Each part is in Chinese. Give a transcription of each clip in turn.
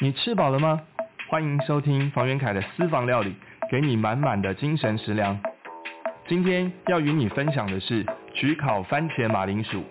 你吃饱了吗？欢迎收听房元凯的私房料理，给你满满的精神食粮。今天要与你分享的是焗烤番茄马铃薯，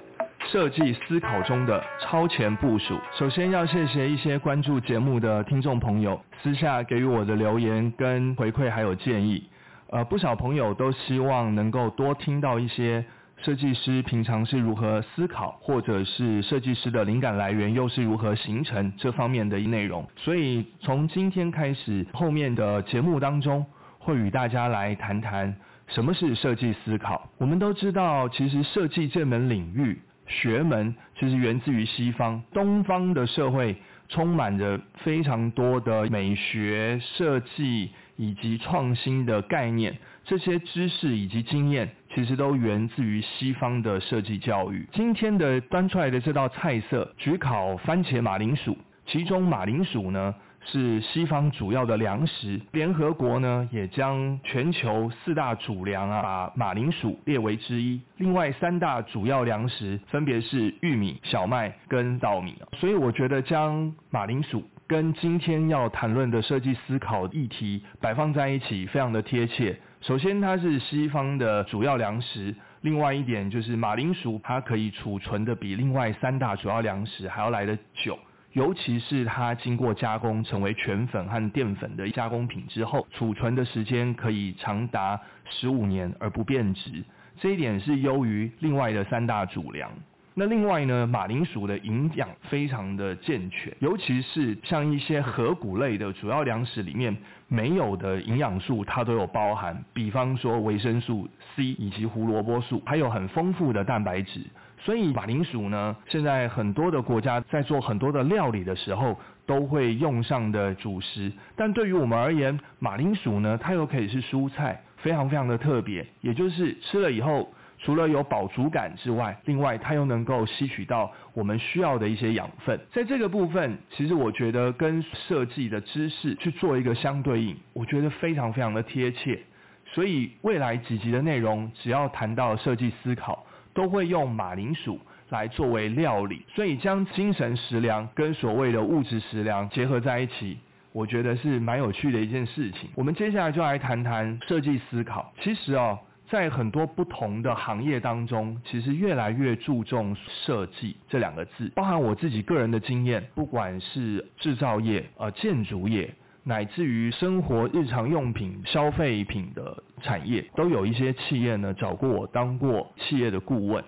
设计思考中的超前部署。首先要谢谢一些关注节目的听众朋友私下给予我的留言跟回馈还有建议。呃，不少朋友都希望能够多听到一些。设计师平常是如何思考，或者是设计师的灵感来源又是如何形成这方面的内容？所以从今天开始，后面的节目当中会与大家来谈谈什么是设计思考。我们都知道，其实设计这门领域学门其实源自于西方，东方的社会充满着非常多的美学设计以及创新的概念。这些知识以及经验，其实都源自于西方的设计教育。今天的端出来的这道菜色，焗烤番茄马铃薯，其中马铃薯呢是西方主要的粮食。联合国呢也将全球四大主粮啊，把马铃薯列为之一。另外三大主要粮食分别是玉米、小麦跟稻米。所以我觉得将马铃薯跟今天要谈论的设计思考议题摆放在一起，非常的贴切。首先，它是西方的主要粮食。另外一点就是马铃薯，它可以储存的比另外三大主要粮食还要来得久。尤其是它经过加工成为全粉和淀粉的加工品之后，储存的时间可以长达十五年而不变质。这一点是优于另外的三大主粮。那另外呢，马铃薯的营养非常的健全，尤其是像一些核谷类的主要粮食里面没有的营养素，它都有包含。比方说维生素 C 以及胡萝卜素，还有很丰富的蛋白质。所以马铃薯呢，现在很多的国家在做很多的料理的时候都会用上的主食。但对于我们而言，马铃薯呢，它又可以是蔬菜，非常非常的特别。也就是吃了以后。除了有饱足感之外，另外它又能够吸取到我们需要的一些养分。在这个部分，其实我觉得跟设计的知识去做一个相对应，我觉得非常非常的贴切。所以未来几集的内容，只要谈到设计思考，都会用马铃薯来作为料理。所以将精神食粮跟所谓的物质食粮结合在一起，我觉得是蛮有趣的一件事情。我们接下来就来谈谈设计思考。其实哦。在很多不同的行业当中，其实越来越注重设计这两个字。包含我自己个人的经验，不管是制造业、呃建筑业，乃至于生活日常用品、消费品的产业，都有一些企业呢找过我当过企业的顾问。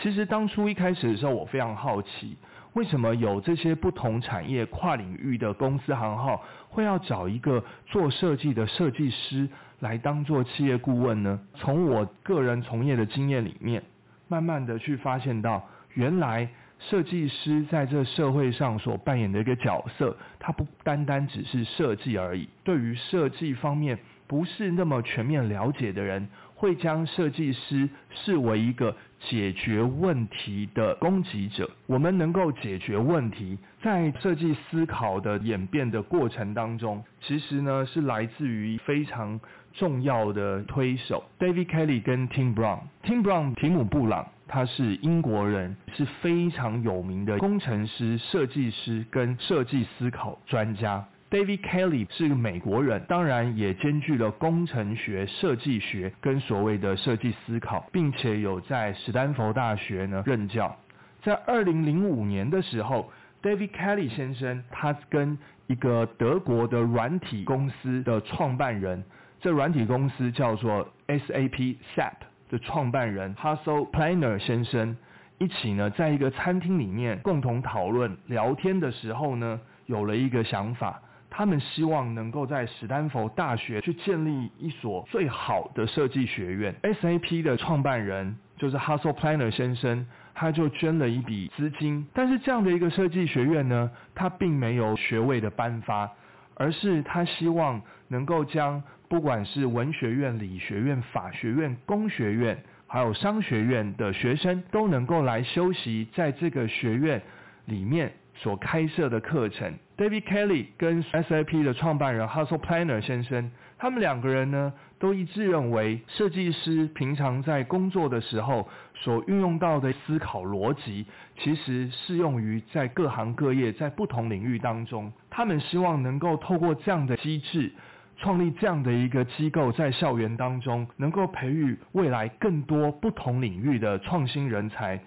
其实当初一开始的时候，我非常好奇，为什么有这些不同产业、跨领域的公司行号会要找一个做设计的设计师？来当做企业顾问呢？从我个人从业的经验里面，慢慢的去发现到，原来设计师在这社会上所扮演的一个角色，他不单单只是设计而已。对于设计方面不是那么全面了解的人，会将设计师视为一个。解决问题的攻击者，我们能够解决问题，在设计思考的演变的过程当中，其实呢是来自于非常重要的推手 David Kelly 跟 Tim Brown。Tim Brown 提姆布朗，他是英国人，是非常有名的工程师、设计师跟设计思考专家。David Kelly 是个美国人，当然也兼具了工程学、设计学跟所谓的设计思考，并且有在史丹佛大学呢任教。在二零零五年的时候，David Kelly 先生他跟一个德国的软体公司的创办人，这软体公司叫做 SAP SAP 的创办人 Hassel Planer 先生一起呢，在一个餐厅里面共同讨论聊天的时候呢，有了一个想法。他们希望能够在史丹佛大学去建立一所最好的设计学院。SAP 的创办人就是 Hassel Planer 先生，他就捐了一笔资金。但是这样的一个设计学院呢，他并没有学位的颁发，而是他希望能够将不管是文学院、理学院、法学院、工学院，还有商学院的学生，都能够来修习在这个学院里面。所开设的课程，David Kelly 跟 SAP 的创办人 Hassel Planer 先生，他们两个人呢，都一致认为，设计师平常在工作的时候所运用到的思考逻辑，其实适用于在各行各业，在不同领域当中。他们希望能够透过这样的机制，创立这样的一个机构，在校园当中能够培育未来更多不同领域的创新人才。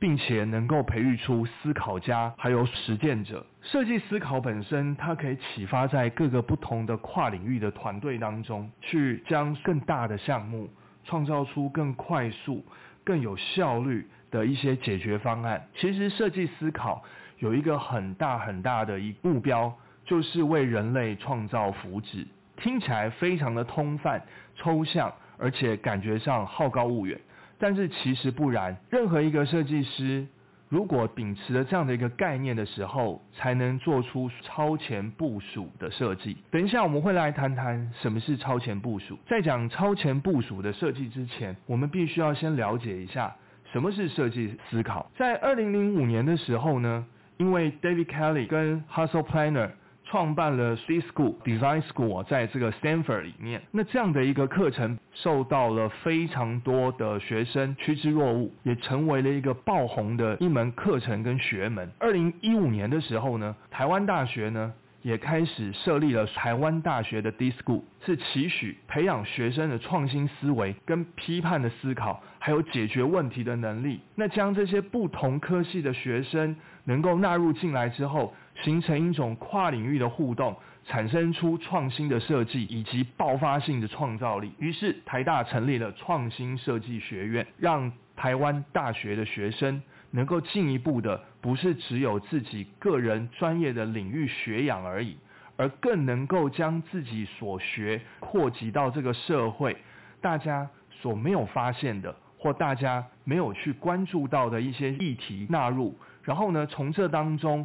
并且能够培育出思考家，还有实践者。设计思考本身，它可以启发在各个不同的跨领域的团队当中，去将更大的项目创造出更快速、更有效率的一些解决方案。其实，设计思考有一个很大很大的一目标，就是为人类创造福祉。听起来非常的通泛、抽象，而且感觉上好高骛远。但是其实不然，任何一个设计师，如果秉持了这样的一个概念的时候，才能做出超前部署的设计。等一下我们会来谈谈什么是超前部署。在讲超前部署的设计之前，我们必须要先了解一下什么是设计思考。在二零零五年的时候呢，因为 David Kelly 跟 Hustle Planner。创办了 C School Design School，在这个 Stanford 里面，那这样的一个课程受到了非常多的学生趋之若鹜，也成为了一个爆红的一门课程跟学门。二零一五年的时候呢，台湾大学呢也开始设立了台湾大学的 D School，是期许培养学生的创新思维跟批判的思考，还有解决问题的能力。那将这些不同科系的学生能够纳入进来之后。形成一种跨领域的互动，产生出创新的设计以及爆发性的创造力。于是台大成立了创新设计学院，让台湾大学的学生能够进一步的，不是只有自己个人专业的领域学养而已，而更能够将自己所学扩及到这个社会，大家所没有发现的，或大家没有去关注到的一些议题纳入，然后呢，从这当中。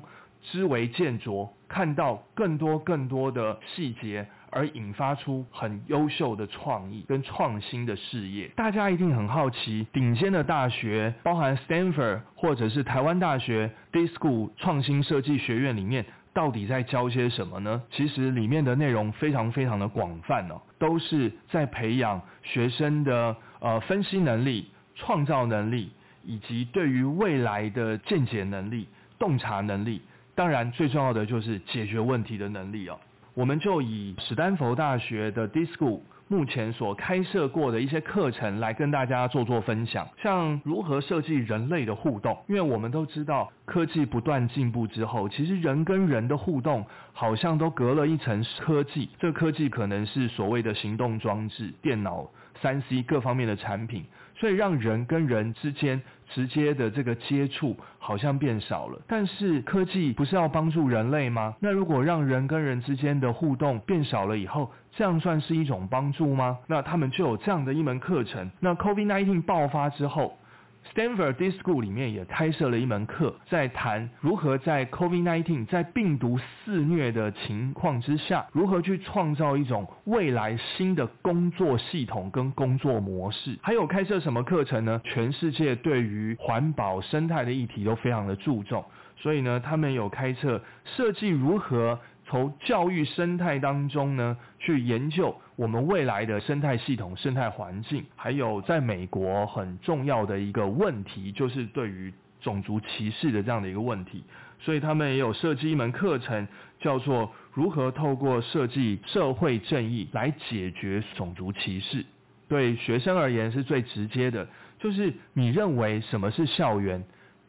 知为见拙，看到更多更多的细节，而引发出很优秀的创意跟创新的事业。大家一定很好奇，顶尖的大学，包含 Stanford 或者是台湾大学 D School 创新设计学院里面，到底在教些什么呢？其实里面的内容非常非常的广泛哦，都是在培养学生的呃分析能力、创造能力，以及对于未来的见解能力、洞察能力。当然，最重要的就是解决问题的能力哦。我们就以史丹佛大学的 D School 目前所开设过的一些课程来跟大家做做分享，像如何设计人类的互动。因为我们都知道，科技不断进步之后，其实人跟人的互动好像都隔了一层科技。这个科技可能是所谓的行动装置、电脑、三 C 各方面的产品。所以让人跟人之间直接的这个接触好像变少了，但是科技不是要帮助人类吗？那如果让人跟人之间的互动变少了以后，这样算是一种帮助吗？那他们就有这样的一门课程。那 COVID-19 爆发之后。Stanford D School 里面也开设了一门课，在谈如何在 COVID-19 在病毒肆虐的情况之下，如何去创造一种未来新的工作系统跟工作模式。还有开设什么课程呢？全世界对于环保生态的议题都非常的注重，所以呢，他们有开设设计如何。从教育生态当中呢，去研究我们未来的生态系统、生态环境，还有在美国很重要的一个问题，就是对于种族歧视的这样的一个问题。所以他们也有设计一门课程，叫做如何透过设计社会正义来解决种族歧视。对学生而言是最直接的，就是你认为什么是校园？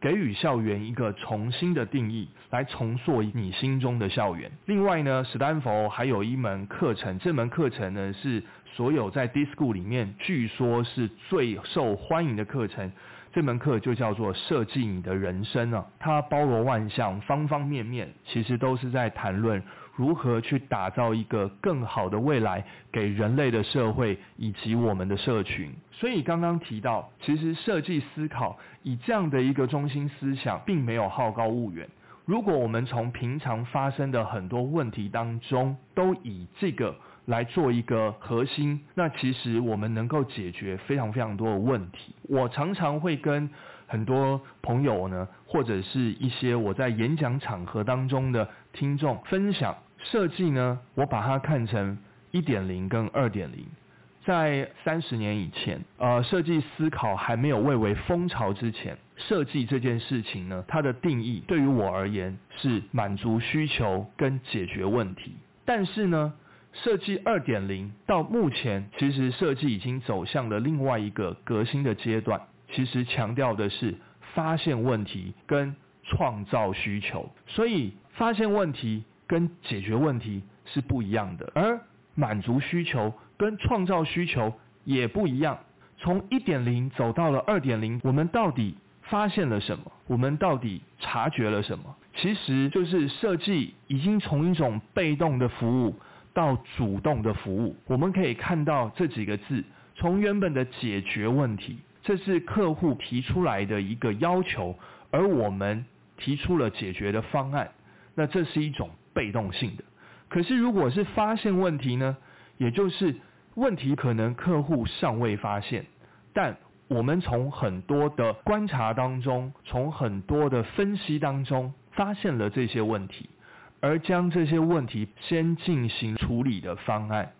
给予校园一个重新的定义，来重塑你心中的校园。另外呢，史丹佛还有一门课程，这门课程呢是所有在 DISCO 里面据说是最受欢迎的课程。这门课就叫做设计你的人生啊，它包罗万象，方方面面，其实都是在谈论。如何去打造一个更好的未来给人类的社会以及我们的社群？所以刚刚提到，其实设计思考以这样的一个中心思想，并没有好高骛远。如果我们从平常发生的很多问题当中，都以这个来做一个核心，那其实我们能够解决非常非常多的问题。我常常会跟很多朋友呢，或者是一些我在演讲场合当中的听众分享。设计呢，我把它看成一点零跟二点零。在三十年以前，呃，设计思考还没有蔚为风潮之前，设计这件事情呢，它的定义对于我而言是满足需求跟解决问题。但是呢，设计二点零到目前，其实设计已经走向了另外一个革新的阶段。其实强调的是发现问题跟创造需求，所以发现问题跟解决问题是不一样的，而满足需求跟创造需求也不一样。从一点零走到了二点零，我们到底发现了什么？我们到底察觉了什么？其实就是设计已经从一种被动的服务到主动的服务。我们可以看到这几个字，从原本的解决问题，这是客户提出来的一个要求，而我们提出了解决的方案，那这是一种被动性的。可是如果是发现问题呢？也就是问题可能客户尚未发现。但我们从很多的观察当中，从很多的分析当中，发现了这些问题，而将这些问题先进行处理的方案，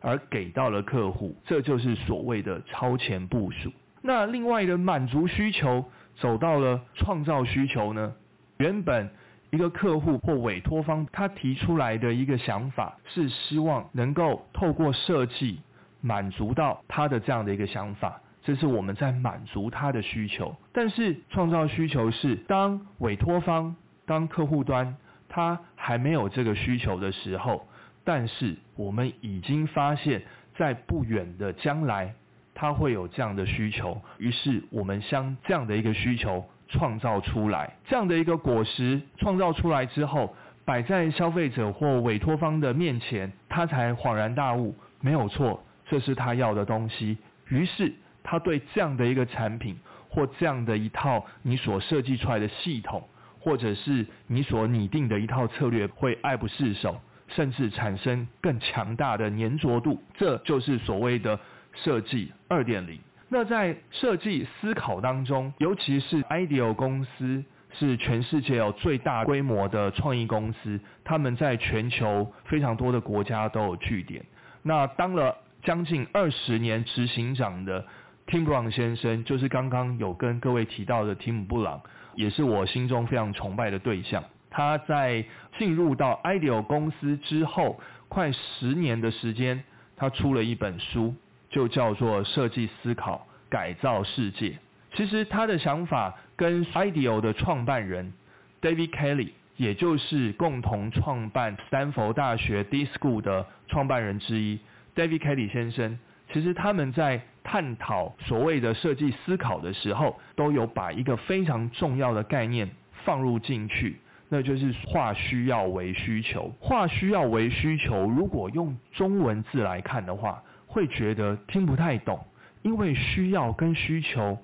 而给到了客户，这就是所谓的超前部署。那另外的满足需求，走到了创造需求呢？原本一个客户或委托方他提出来的一个想法，是希望能够透过设计满足到他的这样的一个想法。这是我们在满足他的需求，但是创造需求是当委托方、当客户端他还没有这个需求的时候，但是我们已经发现，在不远的将来，他会有这样的需求，于是我们将这样的一个需求创造出来，这样的一个果实创造出来之后，摆在消费者或委托方的面前，他才恍然大悟，没有错，这是他要的东西，于是。他对这样的一个产品，或这样的一套你所设计出来的系统，或者是你所拟定的一套策略，会爱不释手，甚至产生更强大的粘着度。这就是所谓的设计二点零。那在设计思考当中，尤其是 IDEO 公司是全世界有最大规模的创意公司，他们在全球非常多的国家都有据点。那当了将近二十年执行长的。Tim Brown 先生就是刚刚有跟各位提到的提姆布朗，也是我心中非常崇拜的对象。他在进入到 IDEO 公司之后，快十年的时间，他出了一本书，就叫做《设计思考改造世界》。其实他的想法跟 IDEO 的创办人 David Kelly，也就是共同创办斯坦福大学 D School 的创办人之一 David Kelly 先生。其实他们在探讨所谓的设计思考的时候，都有把一个非常重要的概念放入进去，那就是化需要为需求。化需要为需求，如果用中文字来看的话，会觉得听不太懂，因为需要跟需求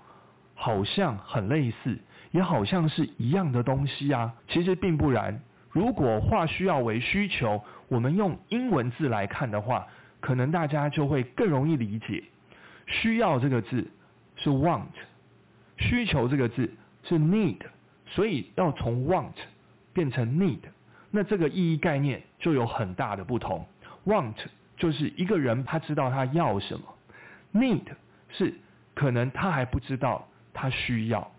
好像很类似，也好像是一样的东西啊。其实并不然。如果化需要为需求，我们用英文字来看的话。可能大家就会更容易理解，需要这个字是 want，需求这个字是 need，所以要从 want 变成 need，那这个意义概念就有很大的不同。want 就是一个人他知道他要什么，need 是可能他还不知道他需要，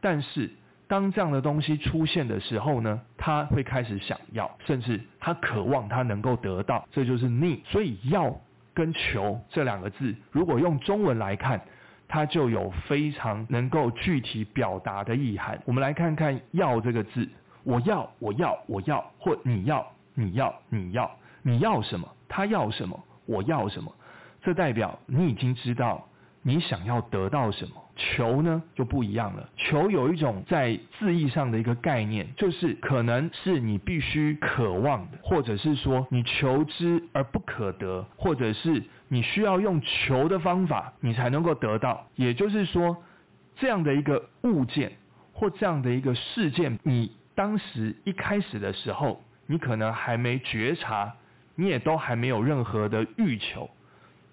但是。当这样的东西出现的时候呢，他会开始想要，甚至他渴望他能够得到，这就是 need。所以要跟求这两个字，如果用中文来看，它就有非常能够具体表达的意涵。我们来看看要这个字，我要，我要，我要，或你要，你要，你要，你要什么？他要什么？我要什么？这代表你已经知道。你想要得到什么？求呢就不一样了。求有一种在字义上的一个概念，就是可能是你必须渴望的，或者是说你求之而不可得，或者是你需要用求的方法，你才能够得到。也就是说，这样的一个物件或这样的一个事件，你当时一开始的时候，你可能还没觉察，你也都还没有任何的欲求，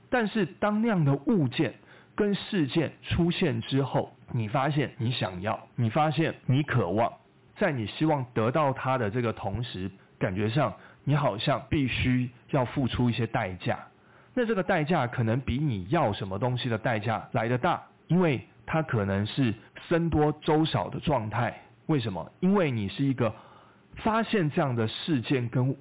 但是当那样的物件，跟事件出现之后，你发现你想要，你发现你渴望，在你希望得到它的这个同时，感觉上你好像必须要付出一些代价。那这个代价可能比你要什么东西的代价来得大，因为它可能是僧多粥少的状态。为什么？因为你是一个发现这样的事件跟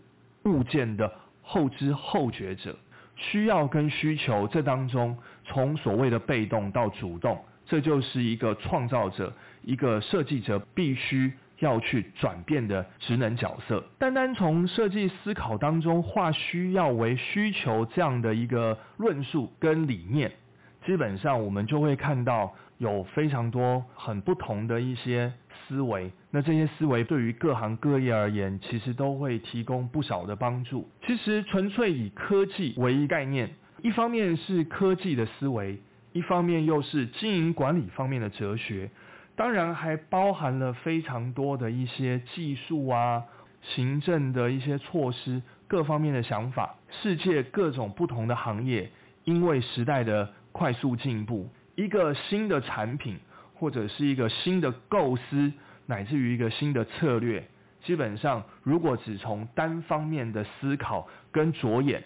物件的后知后觉者，需要跟需求这当中，从所谓的被动到主动，这就是一个创造者、一个设计者必须要去转变的职能角色。单单从设计思考当中化需要为需求这样的一个论述跟理念，基本上我们就会看到有非常多很不同的一些。思维，那这些思维对于各行各业而言，其实都会提供不少的帮助。其实纯粹以科技为一概念，一方面是科技的思维，一方面又是经营管理方面的哲学，当然还包含了非常多的一些技术啊、行政的一些措施、各方面的想法。世界各种不同的行业，因为时代的快速进步，一个新的产品。或者是一个新的构思，乃至于一个新的策略，基本上如果只从单方面的思考跟着眼，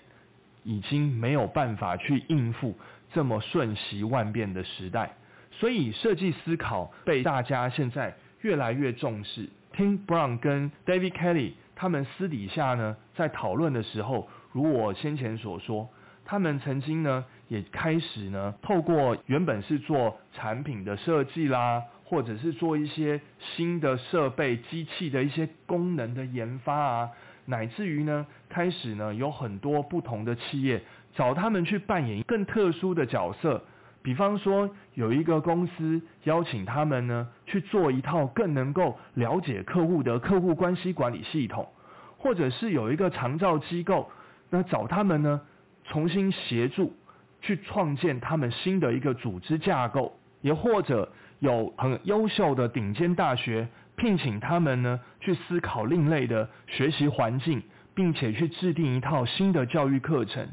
已经没有办法去应付这么瞬息万变的时代。所以设计思考被大家现在越来越重视。Tim Brown 跟 David Kelly 他们私底下呢，在讨论的时候，如我先前所说。他们曾经呢，也开始呢，透过原本是做产品的设计啦，或者是做一些新的设备、机器的一些功能的研发啊，乃至于呢，开始呢，有很多不同的企业找他们去扮演更特殊的角色。比方说，有一个公司邀请他们呢，去做一套更能够了解客户的客户关系管理系统，或者是有一个长照机构，那找他们呢。重新协助去创建他们新的一个组织架构，也或者有很优秀的顶尖大学聘请他们呢去思考另类的学习环境，并且去制定一套新的教育课程。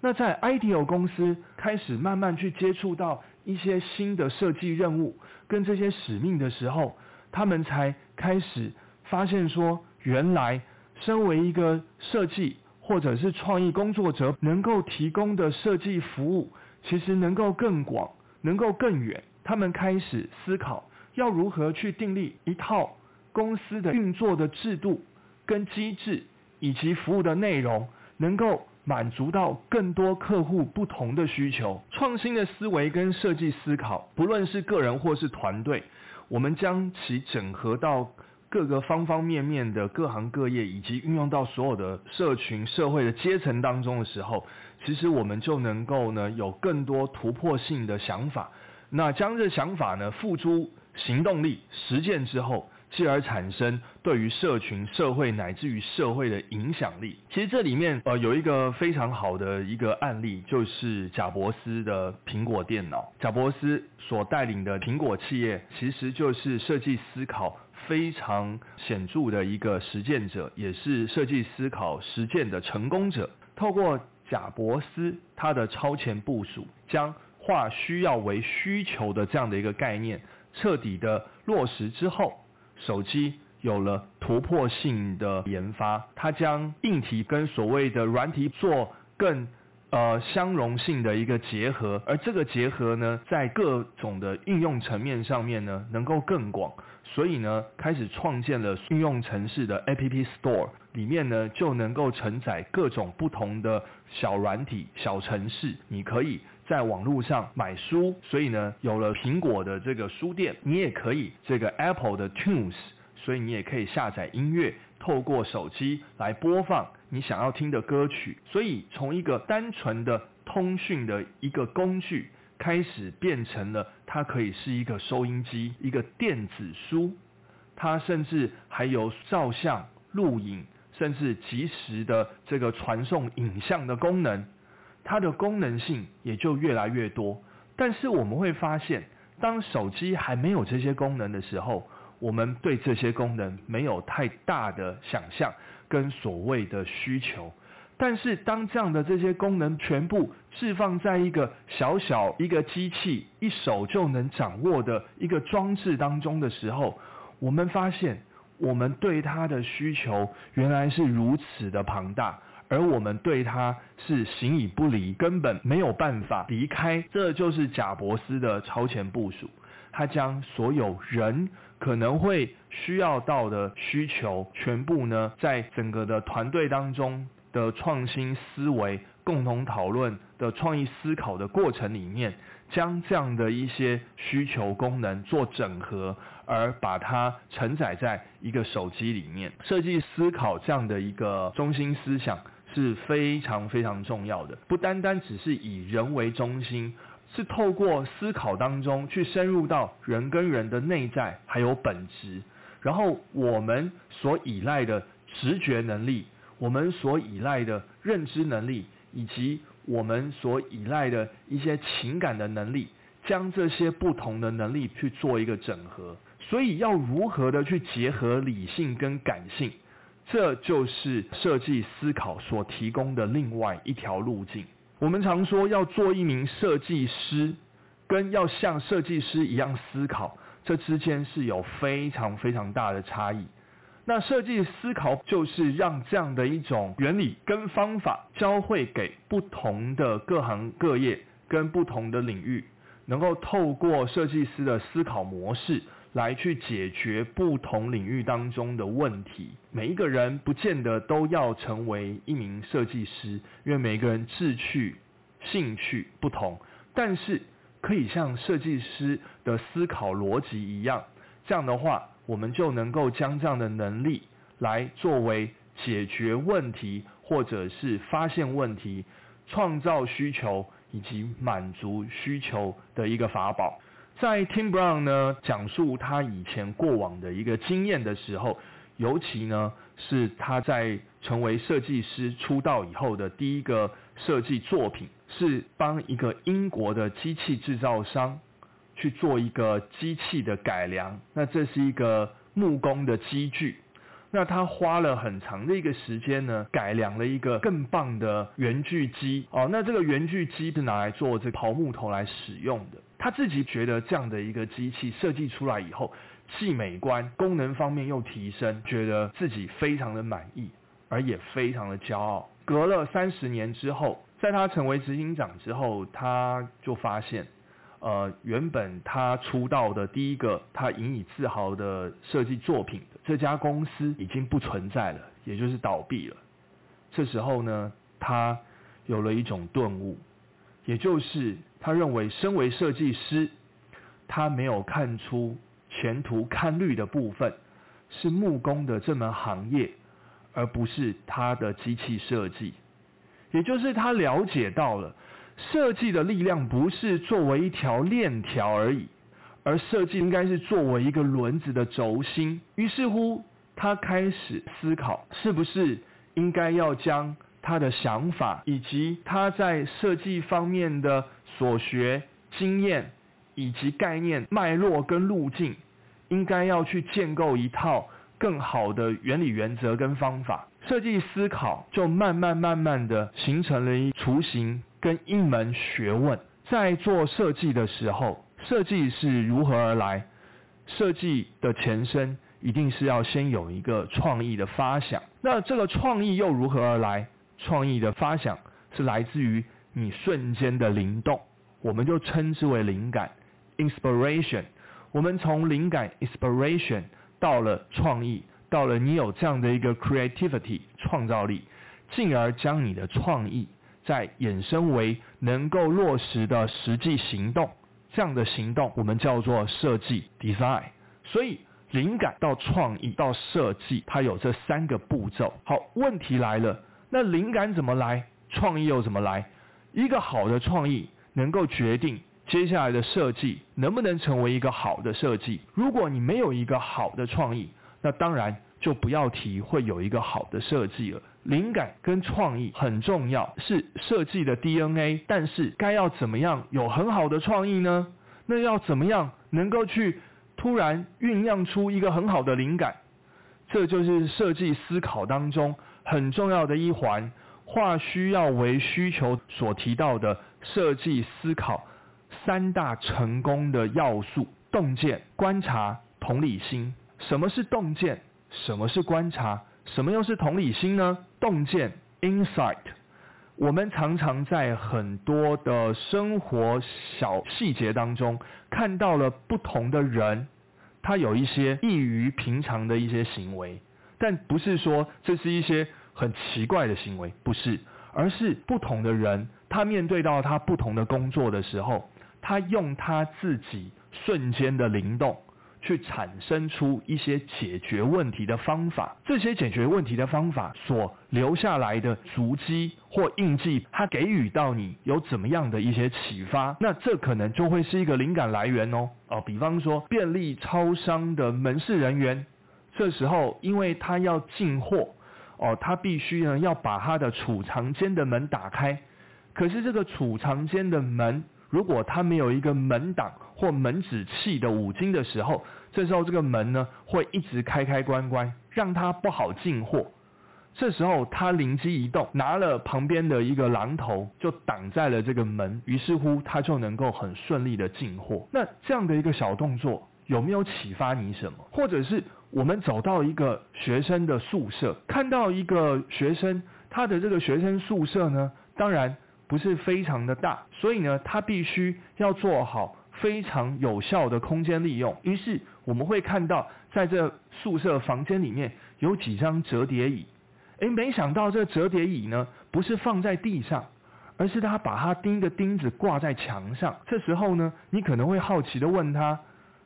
那在 IDEO 公司开始慢慢去接触到一些新的设计任务跟这些使命的时候，他们才开始发现说，原来身为一个设计。或者是创意工作者能够提供的设计服务，其实能够更广，能够更远。他们开始思考要如何去订立一套公司的运作的制度跟机制，以及服务的内容，能够满足到更多客户不同的需求。创新的思维跟设计思考，不论是个人或是团队，我们将其整合到。各个方方面面的各行各业，以及运用到所有的社群、社会的阶层当中的时候，其实我们就能够呢有更多突破性的想法。那将这想法呢付诸行动力、实践之后，继而产生对于社群、社会乃至于社会的影响力。其实这里面呃有一个非常好的一个案例，就是贾伯斯的苹果电脑。贾伯斯所带领的苹果企业，其实就是设计思考。非常显著的一个实践者，也是设计思考实践的成功者。透过贾伯斯他的超前部署，将化需要为需求的这样的一个概念彻底的落实之后，手机有了突破性的研发。他将硬体跟所谓的软体做更。呃，相容性的一个结合，而这个结合呢，在各种的应用层面上面呢，能够更广，所以呢，开始创建了应用城市的 App Store，里面呢，就能够承载各种不同的小软体、小城市，你可以在网络上买书，所以呢，有了苹果的这个书店，你也可以这个 Apple 的 Tunes，所以你也可以下载音乐。透过手机来播放你想要听的歌曲，所以从一个单纯的通讯的一个工具，开始变成了它可以是一个收音机、一个电子书，它甚至还有照相、录影，甚至即时的这个传送影像的功能，它的功能性也就越来越多。但是我们会发现，当手机还没有这些功能的时候，我们对这些功能没有太大的想象跟所谓的需求，但是当这样的这些功能全部释放在一个小小一个机器一手就能掌握的一个装置当中的时候，我们发现我们对它的需求原来是如此的庞大，而我们对它是形影不离，根本没有办法离开。这就是贾伯斯的超前部署，他将所有人可能会需要到的需求，全部呢，在整个的团队当中的创新思维、共同讨论的创意思考的过程里面。将这样的一些需求功能做整合，而把它承载在一个手机里面。设计思考这样的一个中心思想是非常非常重要的，不单单只是以人为中心，是透过思考当中去深入到人跟人的内在还有本质，然后我们所依赖的直觉能力，我们所依赖的认知能力，以及。我们所依赖的一些情感的能力，将这些不同的能力去做一个整合。所以要如何的去结合理性跟感性，这就是设计思考所提供的另外一条路径。我们常说要做一名设计师，跟要像设计师一样思考，这之间是有非常非常大的差异。那设计思考就是让这样的一种原理跟方法教会给不同的各行各业跟不同的领域，能够透过设计师的思考模式来去解决不同领域当中的问题。每一个人不见得都要成为一名设计师，因为每个人志趣、兴趣不同，但是可以像设计师的思考逻辑一样，这样的话。我们就能够将这样的能力来作为解决问题，或者是发现问题、创造需求以及满足需求的一个法宝。在 Tim Brown 呢讲述他以前过往的一个经验的时候，尤其呢是他在成为设计师出道以后的第一个设计作品，是帮一个英国的机器制造商。去做一个机器的改良，那这是一个木工的机具，那他花了很长的一个时间呢，改良了一个更棒的圆锯机哦，那这个圆锯机是拿来做这刨木头来使用的。他自己觉得这样的一个机器设计出来以后，既美观，功能方面又提升，觉得自己非常的满意，而也非常的骄傲。隔了三十年之后，在他成为执行长之后，他就发现。呃，原本他出道的第一个他引以自豪的设计作品，这家公司已经不存在了，也就是倒闭了。这时候呢，他有了一种顿悟，也就是他认为身为设计师，他没有看出前途看绿的部分是木工的这门行业，而不是他的机器设计，也就是他了解到了。设计的力量不是作为一条链条而已，而设计应该是作为一个轮子的轴心。于是乎，他开始思考，是不是应该要将他的想法以及他在设计方面的所学经验以及概念脉络跟路径，应该要去建构一套更好的原理原则跟方法。设计思考就慢慢慢慢的形成了一雏形。跟一门学问，在做设计的时候，设计是如何而来？设计的前身一定是要先有一个创意的发想。那这个创意又如何而来？创意的发想是来自于你瞬间的灵动，我们就称之为灵感 （inspiration）。我们从灵感 （inspiration） 到了创意，到了你有这样的一个 creativity 创造力，进而将你的创意。再衍生为能够落实的实际行动，这样的行动我们叫做设计 （design）。所以，灵感到创意到设计，它有这三个步骤。好，问题来了，那灵感怎么来？创意又怎么来？一个好的创意能够决定接下来的设计能不能成为一个好的设计。如果你没有一个好的创意，那当然就不要提会有一个好的设计了。灵感跟创意很重要，是设计的 DNA。但是该要怎么样有很好的创意呢？那要怎么样能够去突然酝酿出一个很好的灵感？这就是设计思考当中很重要的一环。化需要为需求所提到的设计思考三大成功的要素：洞见、观察、同理心。什么是洞见？什么是观察？什么又是同理心呢？洞见 insight。我们常常在很多的生活小细节当中看到了不同的人，他有一些异于平常的一些行为，但不是说这是一些很奇怪的行为，不是，而是不同的人，他面对到他不同的工作的时候，他用他自己瞬间的灵动。去产生出一些解决问题的方法，这些解决问题的方法所留下来的足迹或印记，它给予到你有怎么样的一些启发？那这可能就会是一个灵感来源哦。哦，比方说便利超商的门市人员，这时候因为他要进货，哦，他必须呢要把他的储藏间的门打开，可是这个储藏间的门。如果他没有一个门挡或门止器的五金的时候，这时候这个门呢会一直开开关关，让他不好进货。这时候他灵机一动，拿了旁边的一个榔头就挡在了这个门，于是乎他就能够很顺利的进货。那这样的一个小动作有没有启发你什么？或者是我们走到一个学生的宿舍，看到一个学生，他的这个学生宿舍呢，当然。不是非常的大，所以呢，他必须要做好非常有效的空间利用。于是我们会看到，在这宿舍房间里面有几张折叠椅。诶，没想到这折叠椅呢，不是放在地上，而是他把它钉个钉子挂在墙上。这时候呢，你可能会好奇的问他：，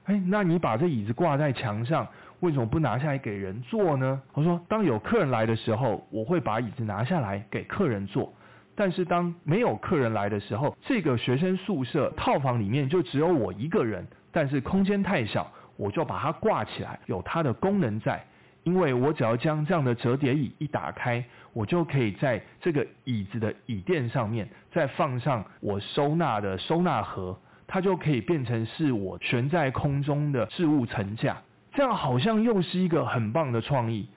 诶，那你把这椅子挂在墙上，为什么不拿下来给人坐呢？我说，当有客人来的时候，我会把椅子拿下来给客人坐。但是当没有客人来的时候，这个学生宿舍套房里面就只有我一个人，但是空间太小，我就把它挂起来，有它的功能在。因为我只要将这样的折叠椅一打开，我就可以在这个椅子的椅垫上面再放上我收纳的收纳盒，它就可以变成是我悬在空中的置物层架。这样好像又是一个很棒的创意。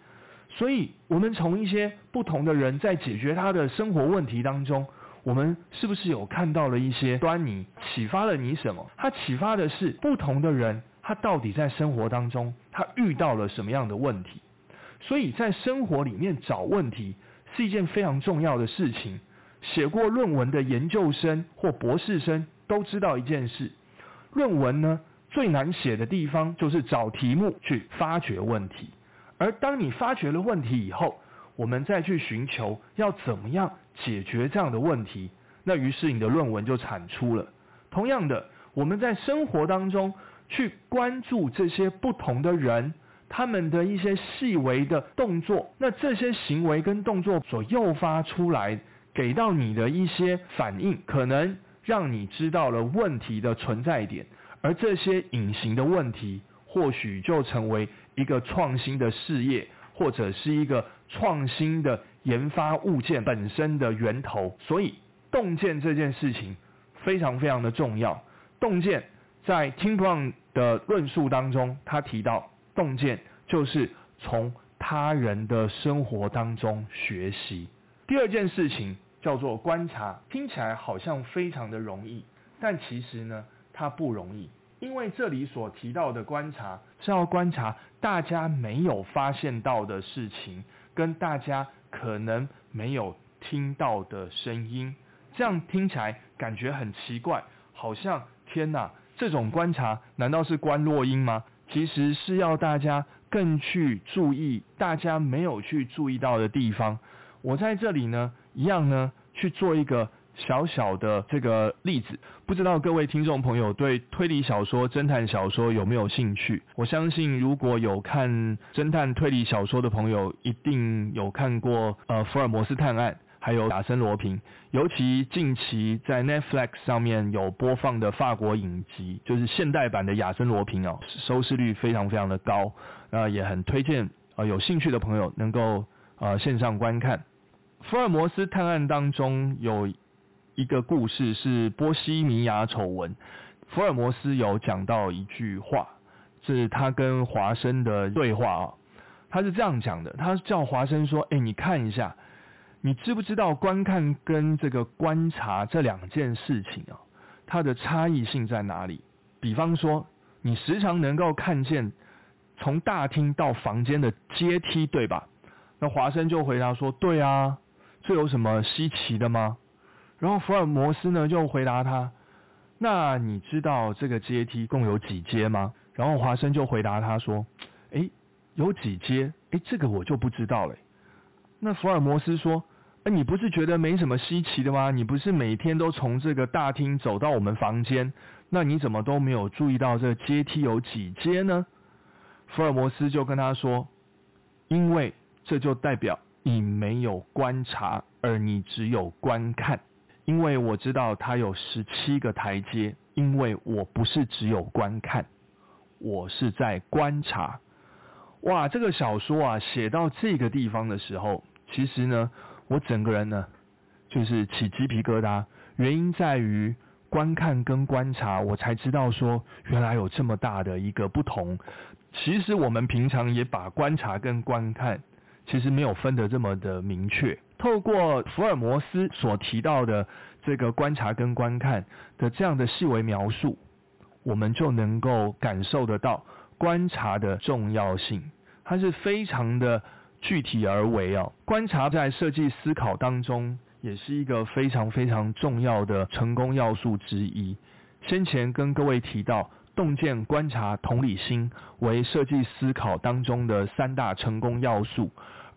所以，我们从一些不同的人在解决他的生活问题当中，我们是不是有看到了一些端倪？启发了你什么？他启发的是不同的人，他到底在生活当中他遇到了什么样的问题？所以在生活里面找问题是一件非常重要的事情。写过论文的研究生或博士生都知道一件事：论文呢最难写的地方就是找题目去发掘问题。而当你发觉了问题以后，我们再去寻求要怎么样解决这样的问题，那于是你的论文就产出了。同样的，我们在生活当中去关注这些不同的人，他们的一些细微的动作，那这些行为跟动作所诱发出来，给到你的一些反应，可能让你知道了问题的存在点，而这些隐形的问题，或许就成为。一个创新的事业，或者是一个创新的研发物件本身的源头，所以洞见这件事情非常非常的重要。洞见在 Tim Brown 的论述当中，他提到洞见就是从他人的生活当中学习。第二件事情叫做观察，听起来好像非常的容易，但其实呢，它不容易。因为这里所提到的观察是要观察大家没有发现到的事情，跟大家可能没有听到的声音，这样听起来感觉很奇怪，好像天哪，这种观察难道是观落音吗？其实是要大家更去注意大家没有去注意到的地方。我在这里呢，一样呢去做一个。小小的这个例子，不知道各位听众朋友对推理小说、侦探小说有没有兴趣？我相信如果有看侦探推理小说的朋友，一定有看过呃《福尔摩斯探案》，还有《亚森罗平》，尤其近期在 Netflix 上面有播放的法国影集，就是现代版的《亚森罗平》哦，收视率非常非常的高，那也很推荐呃有兴趣的朋友能够呃线上观看《福尔摩斯探案》当中有。一个故事是波西米亚丑闻，福尔摩斯有讲到一句话，是他跟华生的对话啊，他是这样讲的，他叫华生说：“哎，你看一下，你知不知道观看跟这个观察这两件事情啊，它的差异性在哪里？比方说，你时常能够看见从大厅到房间的阶梯，对吧？那华生就回答说：对啊。”这有什么稀奇的吗？然后福尔摩斯呢就回答他：那你知道这个阶梯共有几阶吗？然后华生就回答他说：诶，有几阶？诶，这个我就不知道了。那福尔摩斯说：哎，你不是觉得没什么稀奇的吗？你不是每天都从这个大厅走到我们房间，那你怎么都没有注意到这阶梯有几阶呢？福尔摩斯就跟他说：因为这就代表你没有观察，而你只有观看。因为我知道它有十七个台阶，因为我不是只有观看，我是在观察。哇，这个小说啊，写到这个地方的时候，其实呢，我整个人呢，就是起鸡皮疙瘩。原因在于观看跟观察，我才知道说，原来有这么大的一个不同。其实我们平常也把观察跟观看，其实没有分得这么的明确。透过福尔摩斯所提到的这个观察跟观看的这样的细微描述，我们就能够感受得到观察的重要性。它是非常的具体而为哦。观察在设计思考当中，也是一个非常非常重要的成功要素之一。先前跟各位提到。洞见、观察、同理心为设计思考当中的三大成功要素，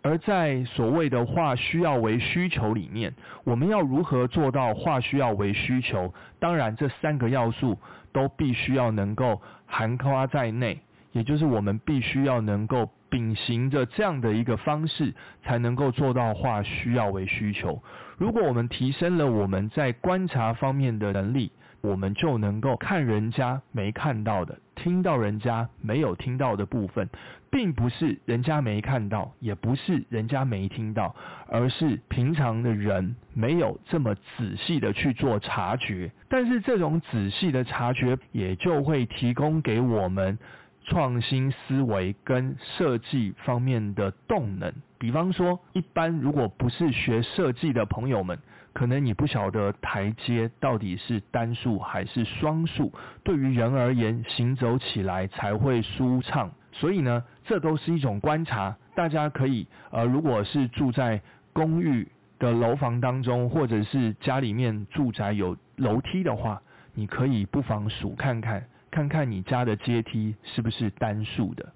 而在所谓的化需要为需求里面，我们要如何做到化需要为需求？当然，这三个要素都必须要能够涵盖在内，也就是我们必须要能够秉行着这样的一个方式，才能够做到化需要为需求。如果我们提升了我们在观察方面的能力，我们就能够看人家没看到的，听到人家没有听到的部分，并不是人家没看到，也不是人家没听到，而是平常的人没有这么仔细的去做察觉。但是这种仔细的察觉，也就会提供给我们创新思维跟设计方面的动能。比方说，一般如果不是学设计的朋友们。可能你不晓得台阶到底是单数还是双数，对于人而言，行走起来才会舒畅。所以呢，这都是一种观察。大家可以，呃，如果是住在公寓的楼房当中，或者是家里面住宅有楼梯的话，你可以不妨数看看，看看你家的阶梯是不是单数的。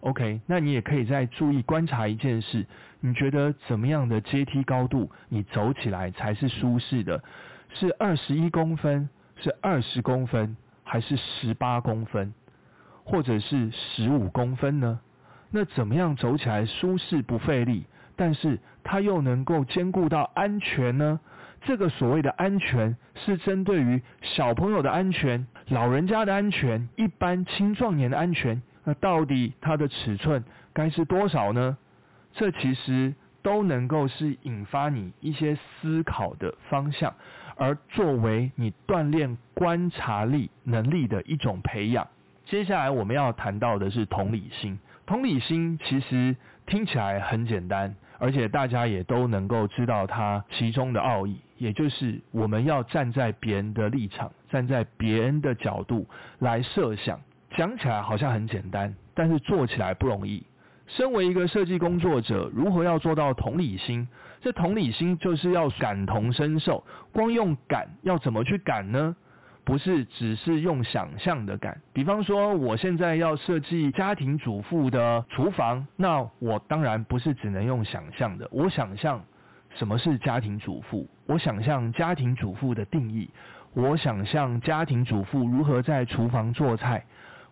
OK，那你也可以再注意观察一件事，你觉得怎么样的阶梯高度你走起来才是舒适的？是二十一公分，是二十公分，还是十八公分，或者是十五公分呢？那怎么样走起来舒适不费力，但是它又能够兼顾到安全呢？这个所谓的安全是针对于小朋友的安全、老人家的安全、一般青壮年的安全。那到底它的尺寸该是多少呢？这其实都能够是引发你一些思考的方向，而作为你锻炼观察力能力的一种培养。接下来我们要谈到的是同理心。同理心其实听起来很简单，而且大家也都能够知道它其中的奥义，也就是我们要站在别人的立场，站在别人的角度来设想。讲起来好像很简单，但是做起来不容易。身为一个设计工作者，如何要做到同理心？这同理心就是要感同身受。光用感要怎么去感呢？不是只是用想象的感。比方说，我现在要设计家庭主妇的厨房，那我当然不是只能用想象的。我想象什么是家庭主妇，我想象家庭主妇的定义，我想象家庭主妇如何在厨房做菜。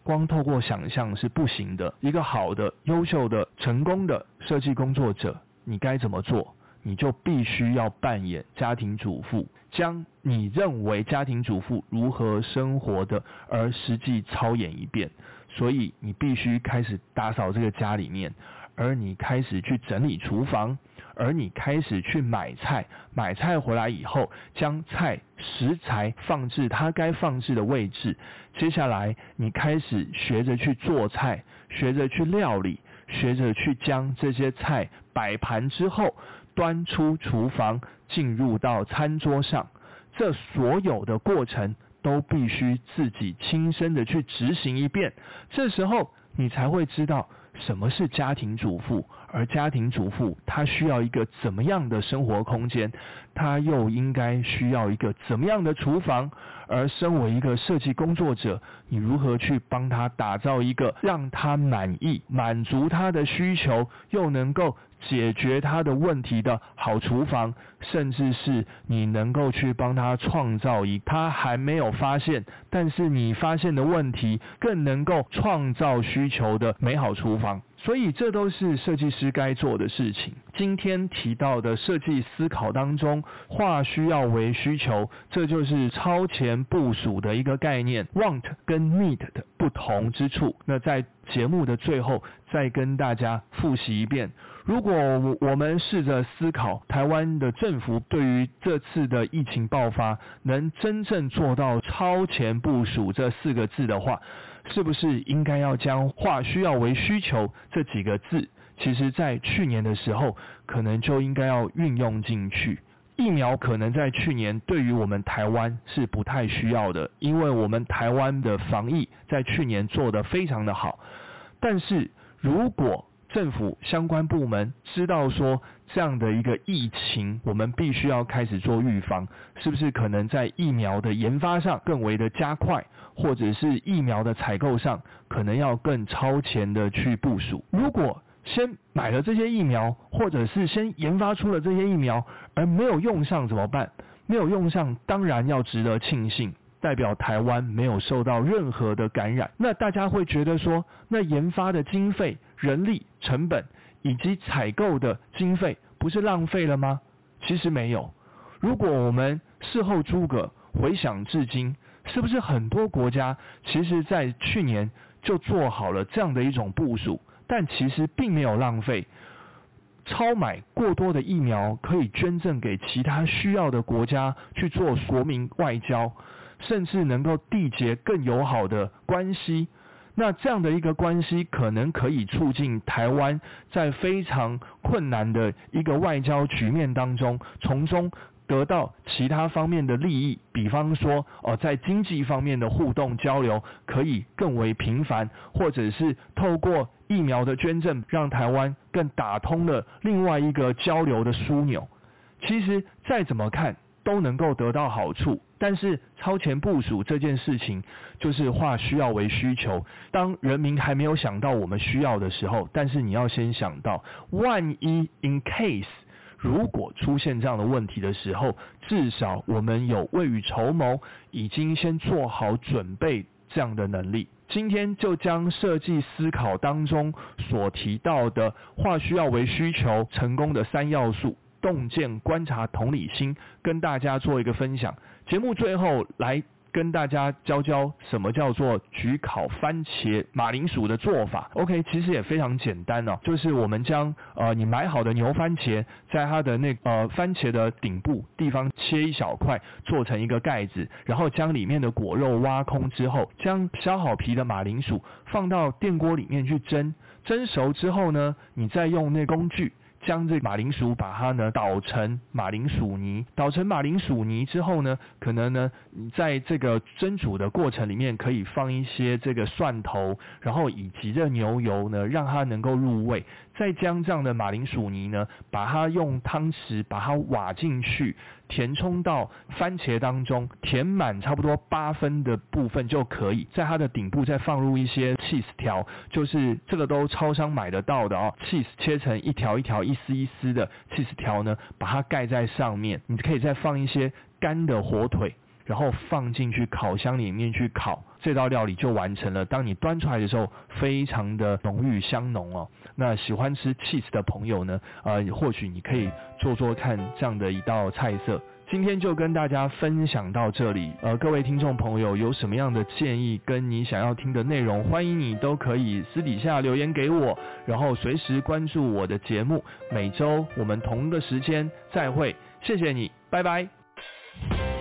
光透过想象是不行的。一个好的、优秀的、成功的设计工作者，你该怎么做？你就必须要扮演家庭主妇，将你认为家庭主妇如何生活的，而实际操演一遍。所以你必须开始打扫这个家里面。而你开始去整理厨房，而你开始去买菜，买菜回来以后，将菜食材放置它该放置的位置。接下来，你开始学着去做菜，学着去料理，学着去将这些菜摆盘之后，端出厨房，进入到餐桌上。这所有的过程都必须自己亲身的去执行一遍。这时候，你才会知道。什么是家庭主妇，而家庭主妇她需要一个怎么样的生活空间，她又应该需要一个怎么样的厨房，而身为一个设计工作者，你如何去帮她打造一个让她满意、满足她的需求，又能够解决他的问题的好厨房，甚至是你能够去帮他创造一他还没有发现，但是你发现的问题更能够创造需求的美好厨房。所以这都是设计师该做的事情。今天提到的设计思考当中，化需要为需求，这就是超前部署的一个概念。Want 跟 Need 的不同之处，那在节目的最后再跟大家复习一遍。如果我们试着思考，台湾的政府对于这次的疫情爆发，能真正做到超前部署这四个字的话，是不是应该要将“化需要为需求”这几个字，其实在去年的时候，可能就应该要运用进去。疫苗可能在去年对于我们台湾是不太需要的，因为我们台湾的防疫在去年做得非常的好。但是如果政府相关部门知道说这样的一个疫情，我们必须要开始做预防，是不是可能在疫苗的研发上更为的加快，或者是疫苗的采购上可能要更超前的去部署？如果先买了这些疫苗，或者是先研发出了这些疫苗，而没有用上怎么办？没有用上，当然要值得庆幸，代表台湾没有受到任何的感染。那大家会觉得说，那研发的经费、人力成本以及采购的经费，不是浪费了吗？其实没有。如果我们事后诸葛回想至今，是不是很多国家其实在去年就做好了这样的一种部署？但其实并没有浪费，超买过多的疫苗可以捐赠给其他需要的国家去做国民外交，甚至能够缔结更友好的关系。那这样的一个关系，可能可以促进台湾在非常困难的一个外交局面当中，从中。得到其他方面的利益，比方说，哦，在经济方面的互动交流可以更为频繁，或者是透过疫苗的捐赠，让台湾更打通了另外一个交流的枢纽。其实再怎么看都能够得到好处，但是超前部署这件事情，就是化需要为需求。当人民还没有想到我们需要的时候，但是你要先想到，万一 in case。如果出现这样的问题的时候，至少我们有未雨绸缪，已经先做好准备这样的能力。今天就将设计思考当中所提到的化需要为需求成功的三要素：洞见、观察、同理心，跟大家做一个分享。节目最后来。跟大家教教什么叫做焗烤番茄马铃薯的做法。OK，其实也非常简单哦，就是我们将呃你买好的牛番茄，在它的那呃番茄的顶部地方切一小块，做成一个盖子，然后将里面的果肉挖空之后，将削好皮的马铃薯放到电锅里面去蒸，蒸熟之后呢，你再用那工具。将这马铃薯把它呢捣成马铃薯泥，捣成马铃薯泥之后呢，可能呢在这个蒸煮的过程里面可以放一些这个蒜头，然后以及这牛油呢，让它能够入味。再将这样的马铃薯泥呢，把它用汤匙把它挖进去，填充到番茄当中，填满差不多八分的部分就可以。在它的顶部再放入一些 cheese 条，就是这个都超商买得到的哦，cheese 切成一条一条、一丝一丝的 cheese 条呢，把它盖在上面。你可以再放一些干的火腿。然后放进去烤箱里面去烤，这道料理就完成了。当你端出来的时候，非常的浓郁香浓哦。那喜欢吃 cheese 的朋友呢，呃，或许你可以做做看这样的一道菜色。今天就跟大家分享到这里。呃，各位听众朋友有什么样的建议跟你想要听的内容，欢迎你都可以私底下留言给我，然后随时关注我的节目。每周我们同个时间再会，谢谢你，拜拜。